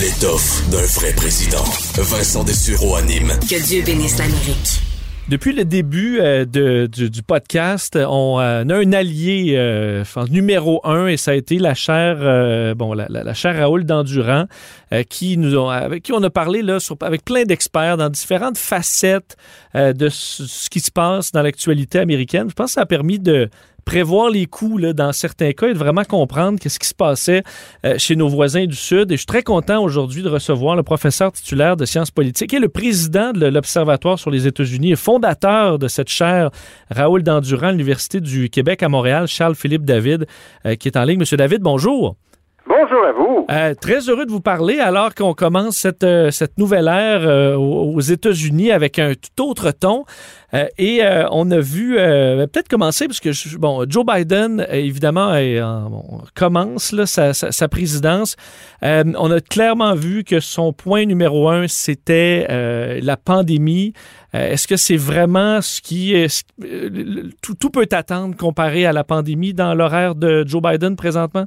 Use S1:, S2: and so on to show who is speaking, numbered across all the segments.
S1: L'étoffe d'un vrai président. Vincent Dessureau anime.
S2: Que Dieu bénisse l'Amérique.
S3: Depuis le début euh, de, du, du, podcast, on, euh, a un allié euh, numéro un et ça a été la euh, bon, la, la, la, chaire Raoul d'Endurant, euh, qui nous ont, avec qui on a parlé là, sur, avec plein d'experts dans différentes facettes de ce, ce, qui se passe dans l'actualité américaine. Je pense que ça a permis de prévoir les là, dans certains cas et de vraiment comprendre qu'est-ce qui se passait euh, chez nos voisins du Sud. Et je suis très content aujourd'hui de recevoir le professeur titulaire de sciences politiques et le président de l'Observatoire sur les États-Unis et fondateur de cette chaire, Raoul Dandurand, l'Université du Québec à Montréal, Charles-Philippe David, euh, qui est en ligne. Monsieur David, bonjour.
S4: Bonjour à vous.
S3: Euh, très heureux de vous parler alors qu'on commence cette, euh, cette nouvelle ère euh, aux États-Unis avec un tout autre ton. Et on a vu, peut-être commencer, parce que bon, Joe Biden, évidemment, commence là, sa, sa, sa, présidence. on a clairement vu que son point numéro un, c'était la pandémie. Est-ce que c'est vraiment ce qui est... Tout, tout peut attendre comparé à la pandémie dans l'horaire de Joe Biden présentement?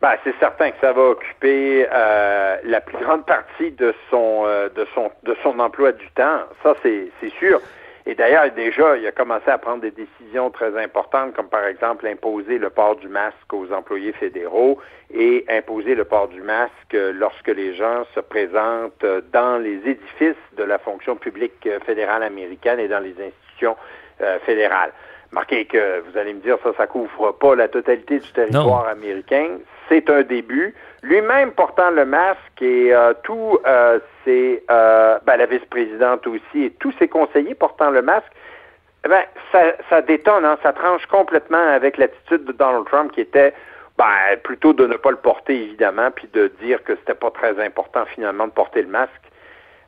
S4: Ben, c'est certain que ça va occuper euh, la plus grande partie de son euh, de son de son emploi du temps. Ça, c'est c'est sûr. Et d'ailleurs, déjà, il a commencé à prendre des décisions très importantes, comme par exemple imposer le port du masque aux employés fédéraux et imposer le port du masque lorsque les gens se présentent dans les édifices de la fonction publique fédérale américaine et dans les institutions euh, fédérales. Marquez que vous allez me dire ça, ça couvre pas la totalité du territoire non. américain. C'est un début. Lui-même portant le masque et euh, tous euh, ses, euh, ben, la vice-présidente aussi et tous ses conseillers portant le masque, ben, ça, détonne, hein, ça tranche complètement avec l'attitude de Donald Trump qui était ben, plutôt de ne pas le porter évidemment, puis de dire que c'était pas très important finalement de porter le masque.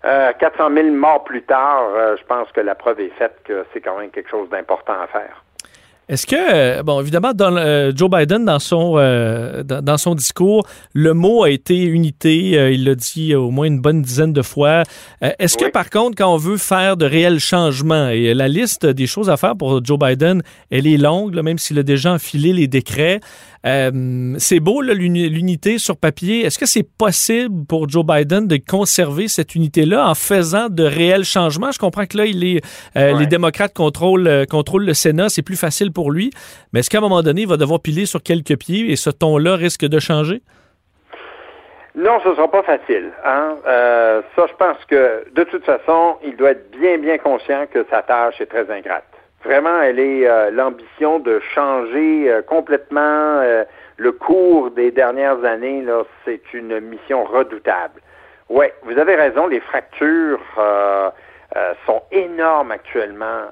S4: Euh, 400 000 morts plus tard, je pense que la preuve est faite que c'est quand même quelque chose d'important à faire.
S3: Est-ce que, bon, évidemment, dans, euh, Joe Biden, dans son, euh, dans, dans, son discours, le mot a été unité. Euh, il l'a dit au moins une bonne dizaine de fois. Est-ce oui. que, par contre, quand on veut faire de réels changements, et la liste des choses à faire pour Joe Biden, elle est longue, là, même s'il a déjà enfilé les décrets, euh, c'est beau, l'unité sur papier. Est-ce que c'est possible pour Joe Biden de conserver cette unité-là en faisant de réels changements? Je comprends que là, il est, euh, les démocrates contrôlent, euh, contrôlent le Sénat, c'est plus facile pour lui. Mais est-ce qu'à un moment donné, il va devoir piler sur quelques pieds et ce ton-là risque de changer?
S4: Non, ce ne sera pas facile. Hein? Euh, ça, je pense que de toute façon, il doit être bien, bien conscient que sa tâche est très ingrate. Vraiment, elle est euh, l'ambition de changer euh, complètement le cours des dernières années. C'est une mission redoutable. Oui, vous avez raison. Les fractures sont énormes actuellement,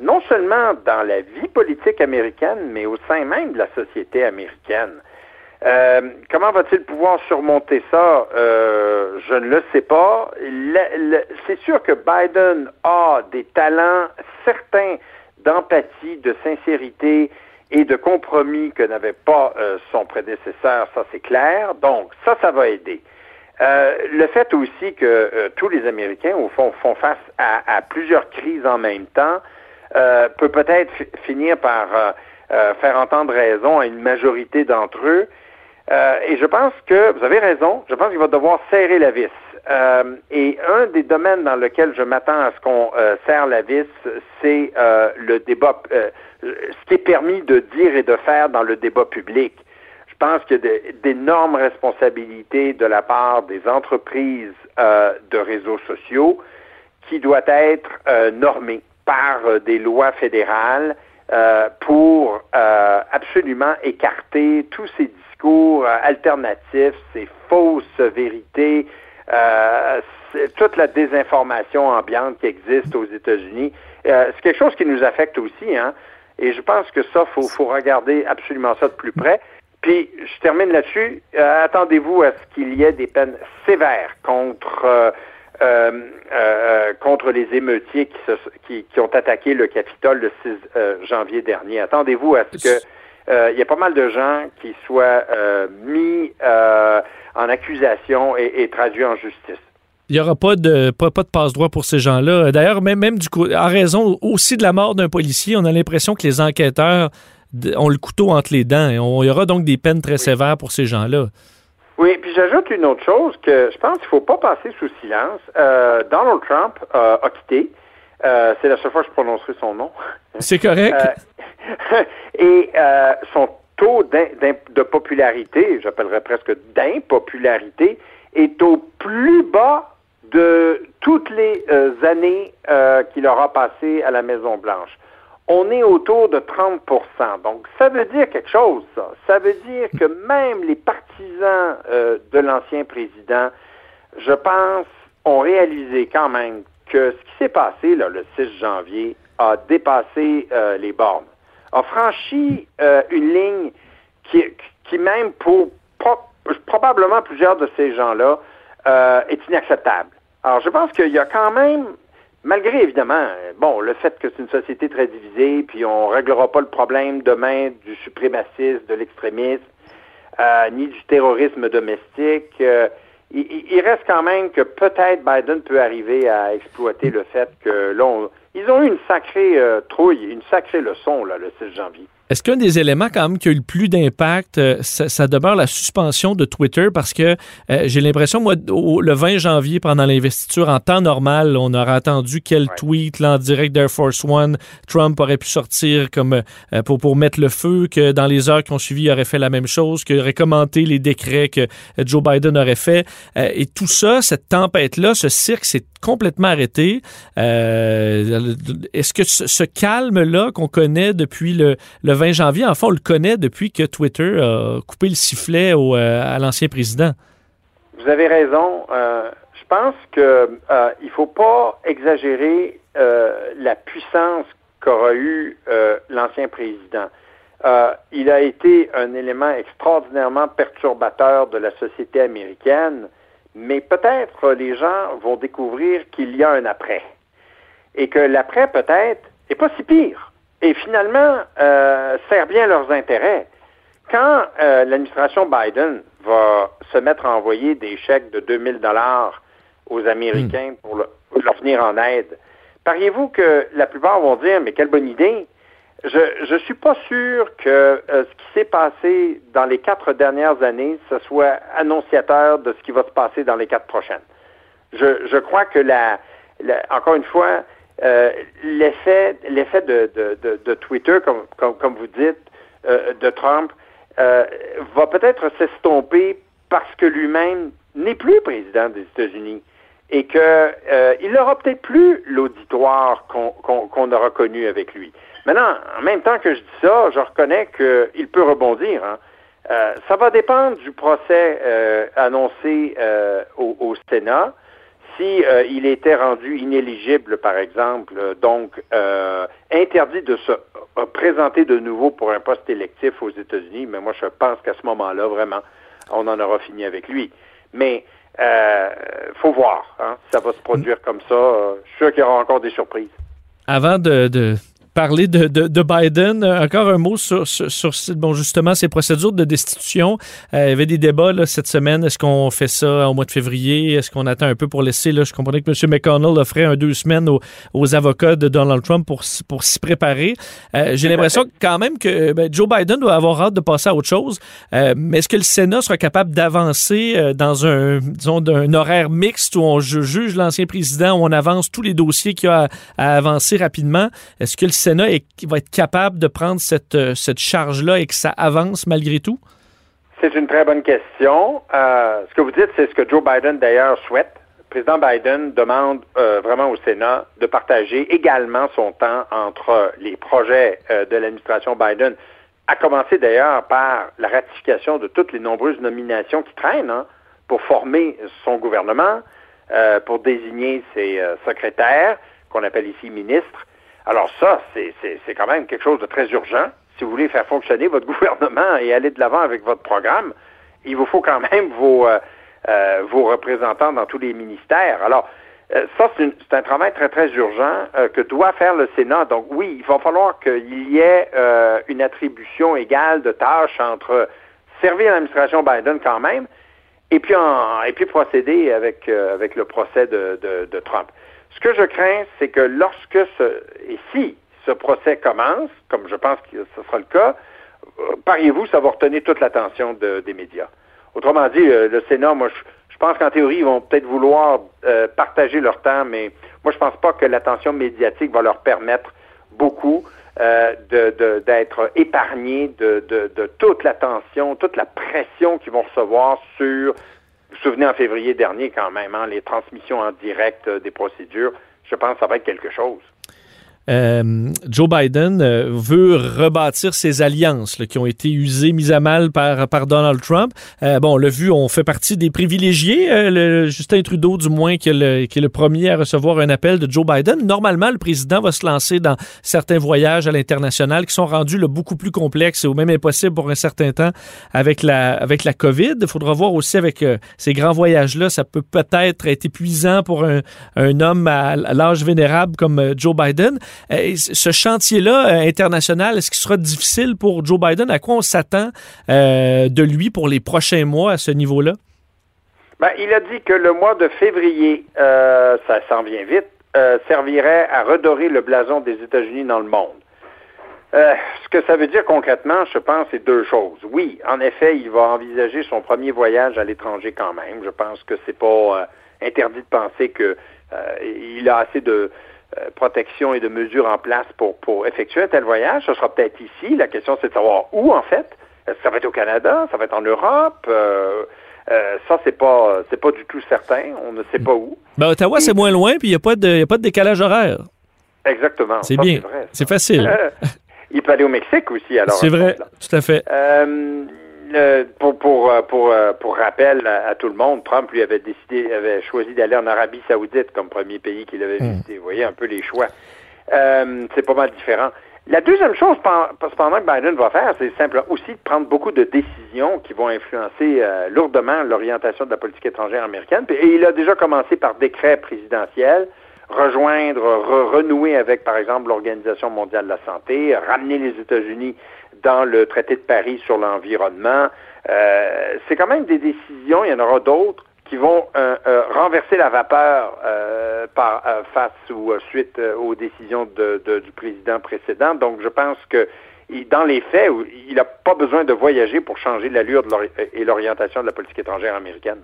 S4: non seulement dans la vie politique américaine, mais au sein même de la société américaine. Euh, comment va-t-il pouvoir surmonter ça? Euh, je ne le sais pas. C'est sûr que Biden a des talents certains d'empathie, de sincérité et de compromis que n'avait pas euh, son prédécesseur, ça c'est clair. Donc, ça, ça va aider. Euh, le fait aussi que euh, tous les Américains, au fond, font face à, plusieurs crises en même temps, euh, peut peut-être finir par faire entendre raison à une majorité d'entre eux. et je pense que, vous avez raison, je pense qu'il va devoir serrer la vis. Et un des domaines dans lequel je m'attends à ce qu'on serre la vis, c'est le débat, ce qui est permis de dire et de faire dans le débat public. Je pense qu'il y a d'énormes responsabilités de la part des entreprises de réseaux sociaux qui doivent être normées par des lois fédérales pour absolument écarter tous ces discours alternatifs, ces fausses vérités, euh, toute la désinformation ambiante qui existe aux États-Unis. Euh, c'est quelque chose qui nous affecte aussi, hein. Et je pense que ça, faut, faut regarder absolument ça de plus près. Puis, je termine là-dessus. Euh, attendez-vous à ce qu'il y ait des peines sévères contre euh, euh, contre les émeutiers qui, qui, ont attaqué le Capitole le 6 janvier dernier. Attendez-vous à ce que il y ait pas mal de gens qui soient mis en accusation et, et traduits en justice.
S3: Il n'y aura pas de, pas, de passe-droit pour ces gens-là. D'ailleurs, même, même du coup, en raison aussi de la mort d'un policier, on a l'impression que les enquêteurs ont le couteau entre les dents. il y aura donc des peines très sévères pour ces gens-là.
S4: Oui, puis j'ajoute une autre chose que je pense qu'il ne faut pas passer sous silence. Euh, Donald Trump euh, a quitté. Euh, c'est la seule fois que je prononcerai son nom.
S3: C'est correct.
S4: et son taux de popularité, j'appellerais presque d'impopularité, est au plus bas de toutes les années qu'il aura passées à la Maison-Blanche on est autour de 30% Donc, ça veut dire quelque chose, ça. Ça veut dire que même les partisans euh, de l'ancien président, je pense, ont réalisé quand même que ce qui s'est passé le 6 janvier a dépassé euh, les bornes, a franchi euh, une ligne qui, qui même pour probablement plusieurs de ces gens-là est inacceptable. Alors, je pense qu'il y a quand même Malgré, évidemment, bon, le fait que c'est une société très divisée, puis on réglera pas le problème demain du suprémacisme, de l'extrémisme, euh, ni du terrorisme domestique, euh, il, reste quand même que peut-être Biden peut arriver à exploiter le fait que là, ils ont eu une sacrée euh, trouille, une sacrée leçon là, le 6 janvier.
S3: Est-ce qu'un des éléments quand même qui a eu le plus d'impact, euh, ça, demeure la suspension de Twitter? Parce que euh, j'ai l'impression, moi, le 20 janvier, pendant l'investiture, en temps normal, on aurait attendu quel tweet là, en direct d'Air Force One Trump aurait pu sortir comme euh, pour, pour mettre le feu, que dans les heures qui ont suivi, il aurait fait la même chose, qu'il aurait commenté les décrets que Joe Biden aurait fait. et tout ça, cette tempête-là, ce cirque, c'est complètement arrêté. Est-ce que ce, calme-là qu'on connaît depuis le, le 20 janvier, en fait, on le connaît depuis que Twitter a coupé le sifflet euh, à l'ancien président.
S4: Vous avez raison. Euh, je pense qu'il euh, ne faut pas exagérer la puissance qu'aura eu l'ancien président. il a été un élément extraordinairement perturbateur de la société américaine, mais peut-être les gens vont découvrir qu'il y a un après. Et que l'après, peut-être, n'est pas si pire et finalement euh, sert bien leurs intérêts. Quand euh, l'administration Biden va se mettre à envoyer des chèques de 2000 dollars aux Américains hmm. pour, leur venir en aide, pariez-vous que la plupart vont dire mais quelle bonne idée? Je ne suis pas sûr que euh, ce qui s'est passé dans les quatre dernières années, ce soit annonciateur de ce qui va se passer dans les quatre prochaines. Je, je crois que la, la encore une fois, euh, l'effet l'effet de, Twitter, comme, vous dites, euh, de Trump, euh, va peut-être s'estomper parce que lui-même n'est plus président des États-Unis et que il n'aura peut-être plus l'auditoire qu'on aura connu avec lui. Maintenant, en même temps que je dis ça, je reconnais qu'il peut rebondir. Hein. ça va dépendre du procès annoncé au, Sénat si euh, il était rendu inéligible, par exemple, euh, donc euh, interdit de se présenter de nouveau pour un poste électif aux États-Unis, mais moi je pense qu'à ce moment-là, vraiment, on en aura fini avec lui. Mais euh, faut voir, hein, ça va se produire comme ça. je suis sûr qu'il y aura encore des surprises.
S3: Avant de, de parler de, de, Biden. Euh, encore un mot sur, sur, bon, justement ces procédures de destitution. Euh, il y avait des débats cette semaine. Est-ce qu'on fait ça au mois de février? Est-ce qu'on attend un peu pour laisser? Là, je comprenais que M. McConnell offrait un deux semaines aux, avocats de Donald Trump pour, pour s'y préparer. Euh, j'ai l'impression quand même que ben, Joe Biden doit avoir hâte de passer à autre chose. mais est-ce que le Sénat sera capable d'avancer dans un, disons, un horaire mixte où on juge l'ancien président, où on avance tous les dossiers qu'il y a à, à avancer rapidement? Est-ce que le Sénat va être capable de prendre cette, euh, cette charge-là et que ça avance malgré tout?
S4: C'est une très bonne question. Euh, ce que vous dites, c'est ce que Joe Biden d'ailleurs souhaite. Le président Biden demande euh, vraiment au Sénat de partager également son temps entre les projets de l'administration Biden, à commencer d'ailleurs par la ratification de toutes les nombreuses nominations qui traînent hein, pour former son gouvernement, pour désigner ses secrétaires, qu'on appelle ici ministres, alors ça, c'est quand même quelque chose de très urgent, si vous voulez faire fonctionner votre gouvernement et aller de l'avant avec votre programme, il vous faut quand même vos, vos représentants dans tous les ministères. Alors, ça, c'est un travail très, très urgent que doit faire le Sénat. Donc, oui, il va falloir qu'il y ait une attribution égale de tâches entre servir l'administration Biden quand même, et puis, et puis procéder avec, avec le procès de Trump. Ce que je crains, c'est que lorsque ce, et si ce procès commence, comme je pense que ce sera le cas, euh, pariez-vous, ça va retenir toute l'attention des médias? Autrement dit, euh, le, Sénat, moi, je, pense qu'en théorie, ils vont peut-être vouloir euh, partager leur temps, mais moi, je pense pas que l'attention médiatique va leur permettre beaucoup d'être épargnés de, toute l'attention, toute la pression qu'ils vont recevoir sur souvenez en février dernier quand même, hein, les transmissions en direct des procédures, je pense que ça va être quelque chose.
S3: Euh, Joe Biden euh, veut rebâtir ses alliances qui ont été usées, mises à mal par, par Donald Trump. Euh, bon, on l'a vu, on fait partie des privilégiés. Le, Justin Trudeau, du moins, qui est, le, qui est, le, premier à recevoir un appel de Joe Biden. Normalement, le président va se lancer dans certains voyages à l'international qui sont rendus beaucoup plus complexes ou même impossibles pour un certain temps avec la, avec la COVID. Il faudra voir aussi avec ces grands voyages-là, ça peut peut-être être épuisant pour un, un homme à l'âge vénérable comme Joe Biden. Euh, ce chantier-là euh, international, est-ce qu'il sera difficile pour Joe Biden? À quoi on s'attend euh, de lui pour les prochains mois à ce niveau-là?
S4: Ben, il a dit que le mois de février, ça s'en vient vite, servirait à redorer le blason des États-Unis dans le monde. ce que ça veut dire concrètement, je pense, c'est deux choses. Oui, en effet, il va envisager son premier voyage à l'étranger quand même. Je pense que c'est pas interdit de penser que il a assez de protection et de mesures en place pour, pour effectuer un tel voyage. Ce sera peut-être ici. La question, c'est de savoir où, en fait. Est-ce que ça va être au Canada? Ça va être en Europe? Euh, euh, ça, c'est pas c'est pas du tout certain. On ne sait pas où.
S3: Ben, Ottawa, c'est moins loin, puis il n'y a, pas de, a pas de décalage horaire.
S4: Exactement.
S3: C'est bien. C'est facile.
S4: il peut aller au Mexique aussi, alors.
S3: C'est vrai, tout à fait.
S4: Euh, pour, pour, euh, pour, euh, pour rappel à, tout le monde, Trump lui avait décidé, avait choisi d'aller en Arabie Saoudite comme premier pays qu'il avait hmm. visité. Vous voyez un peu les choix. Euh, c'est pas mal différent. La deuxième chose, cependant, que Biden va faire, c'est simplement aussi de prendre beaucoup de décisions qui vont influencer lourdement l'orientation de la politique étrangère américaine. Et il a déjà commencé par décret présidentiel, rejoindre, renouer avec, par exemple, l'Organisation mondiale de la santé, ramener les États-Unis dans le traité de Paris sur l'environnement. Euh, c'est quand même des décisions, il y en aura d'autres, qui vont euh, euh, renverser la vapeur par, face ou suite aux décisions du président précédent. Donc, je pense que dans les faits, il n'a pas besoin de voyager pour changer l'allure et l'orientation de la politique étrangère américaine.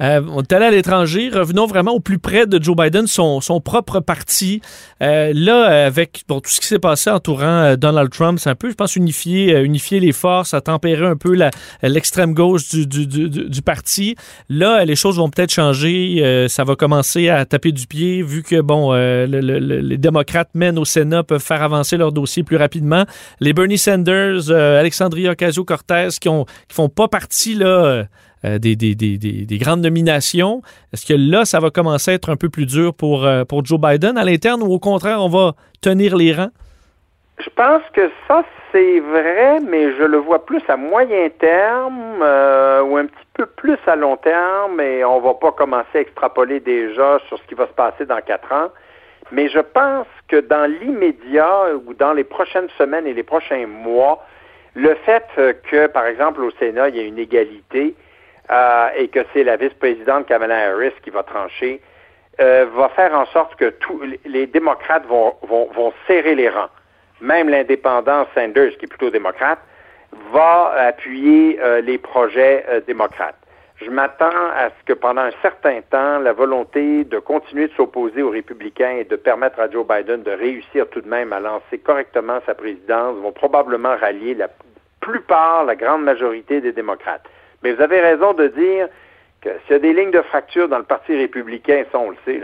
S3: Euh, on est allé à l'étranger. Revenons vraiment au plus près de Joe Biden, son, son propre parti. Euh, là, avec bon, tout ce qui s'est passé entourant euh, Donald Trump, c'est un peu, je pense, unifier, unifier les forces, à tempérer un peu l'extrême gauche du, du, du, du, parti. Là, les choses vont peut-être changer. ça va commencer à taper du pied, vu que bon, les démocrates mènent au Sénat, peuvent faire avancer leur dossier plus rapidement. Les Bernie Sanders, Alexandria Ocasio-Cortez, qui, ont, qui font pas partie là euh, des, des, des, des, grandes nominations. Est-ce que là, ça va commencer à être un peu plus dur pour, euh, pour Joe Biden à l'interne ou au contraire, on va tenir les rangs?
S4: Je pense que ça, c'est vrai, mais je le vois plus à moyen terme euh, ou un petit peu plus à long terme, et on va pas commencer à extrapoler déjà sur ce qui va se passer dans quatre ans. Mais je pense que dans l'immédiat ou dans les prochaines semaines et les prochains mois, le fait que, par exemple, au Sénat, il y a une égalité, euh, et que c'est la vice-présidente Kamala Harris qui va trancher, euh, va faire en sorte que tous les démocrates vont, vont, vont serrer les rangs. Même l'indépendant Sanders, qui est plutôt démocrate, va appuyer euh, les projets démocrates. Je m'attends à ce que pendant un certain temps, la volonté de continuer de s'opposer aux républicains et de permettre à Joe Biden de réussir tout de même à lancer correctement sa présidence vont probablement rallier la plupart, la grande majorité des démocrates. Mais vous avez raison de dire que s'il y a des lignes de fracture dans le Parti républicain, ça on le sait,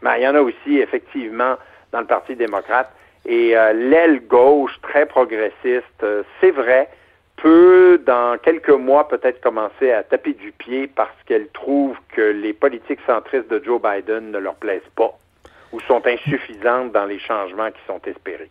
S4: mais il y en a aussi effectivement dans le Parti démocrate. Et euh, l'aile gauche, très progressiste, euh, c'est vrai, peut dans quelques mois peut-être commencer à taper du pied parce qu'elle trouve que les politiques centristes de Joe Biden ne leur plaisent pas ou sont insuffisantes dans les changements qui sont espérés.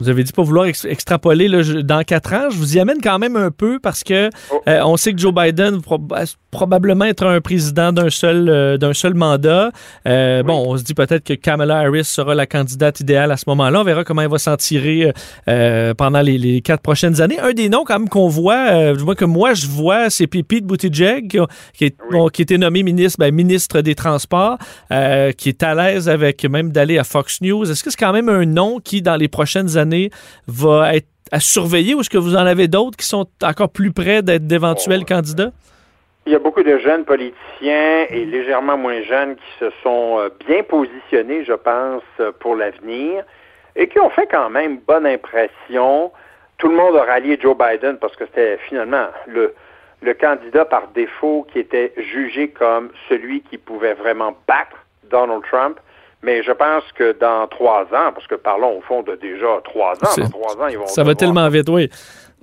S3: Vous avez dit pas vouloir extrapoler dans quatre ans. Je vous y amène quand même un peu parce que oh. euh, on sait que Joe Biden va probablement être un président d'un seul euh, d'un seul mandat. Euh, bon, on se dit peut-être que Kamala Harris sera la candidate idéale à ce moment-là. On verra comment elle va s'en tirer pendant les, quatre prochaines années. Un des noms quand même qu'on voit, du moins que moi je vois, c'est Pete Buttigieg qui, qui, est, qui a été nommé ministre, ben, ministre des Transports, qui est à l'aise avec même d'aller à Fox News. Est-ce que c'est quand même un nom qui, dans les prochaines années va être à surveiller ou est-ce que vous en avez d'autres qui sont encore plus près d'être d'éventuels candidats?
S4: Il y a beaucoup de jeunes politiciens et légèrement moins jeunes qui se sont euh, bien positionnés, je pense, pour l'avenir et qui ont fait quand même bonne impression. Tout le monde a rallié Joe Biden parce que c'était finalement le, le candidat par défaut qui était jugé comme celui qui pouvait vraiment battre Donald Trump. Mais je pense que dans trois ans, parce que parlons au fond de déjà trois ans, dans trois ans, ils vont.
S3: Ça va tellement vite, oui.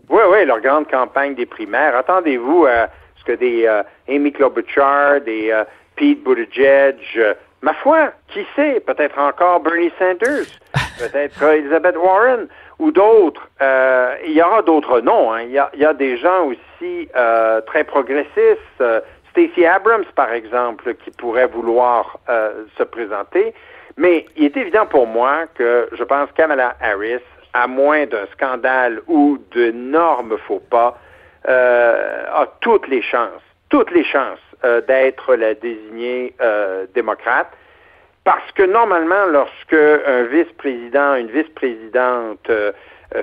S4: Oui, oui, leur grande campagne des primaires. Attendez-vous à ce que des euh, Amy Klobuchar, des euh, Pete Buttigieg, euh, ma foi, qui sait, peut-être encore Bernie Sanders, peut-être Elizabeth Warren ou d'autres. il y aura d'autres noms. Hein. Il, y a, il, y a, des gens aussi très progressistes Stacey Abrams, par exemple, qui pourrait vouloir euh, se présenter. Mais il est évident pour moi que je pense Kamala Harris, à moins d'un scandale ou d'énormes faux pas, euh, a toutes les chances, toutes les chances euh, d'être la désignée démocrate. Parce que normalement, lorsque un vice-président, une vice-présidente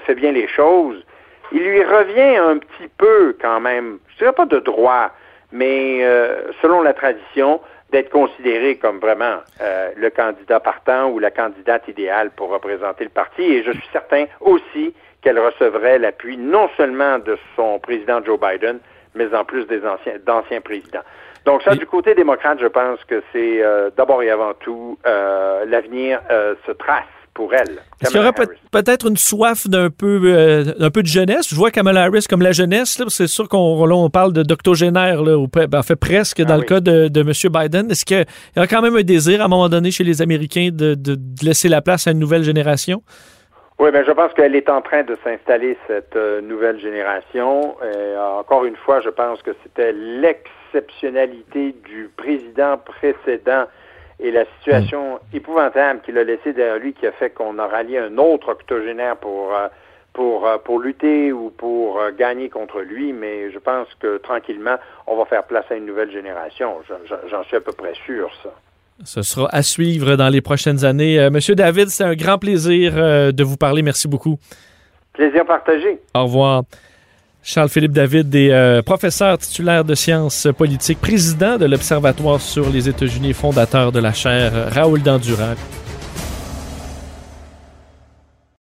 S4: fait bien les choses, il lui revient un petit peu quand même, je dirais pas de droit, mais euh, selon la tradition, d'être considéré comme vraiment euh, le candidat partant ou la candidate idéale pour représenter le parti. Et je suis certain aussi qu'elle recevrait l'appui non seulement de son président Joe Biden, mais en plus des anciens d'anciens présidents. Donc ça, du côté démocrate, je pense que c'est euh, d'abord et avant tout l'avenir se trace pour elle.
S3: Est-ce qu'il y aura peut-être une soif d'un peu, euh, peu de jeunesse? Je vois Kamala Harris comme la jeunesse. C'est sûr qu'on parle de d'octogénaire, ou ben, fait presque ah dans le cas de, de M. Biden. Est-ce qu'il y a quand même un désir à un moment donné chez les Américains de, de, laisser la place à une nouvelle génération?
S4: Oui, ben je pense qu'elle est en train de s'installer, cette euh, nouvelle génération. Et, encore une fois, je pense que c'était l'exceptionnalité du président précédent et la situation épouvantable qu'il a laissée derrière lui qui a fait qu'on a rallié un autre octogénaire pour euh, pour euh, pour lutter ou pour euh, gagner contre lui, mais je pense que tranquillement, on va faire place à une nouvelle génération. J'en suis à peu près sûr, ça.
S3: Ce sera à suivre dans les prochaines années. Monsieur David, c'est un grand plaisir de vous parler. Merci beaucoup.
S4: Plaisir partagé.
S3: Au revoir. Charles-Philippe David est euh, professeur titulaire de sciences politiques, président de l'Observatoire sur les États-Unis, fondateur de la chaire Raoul Dandurand.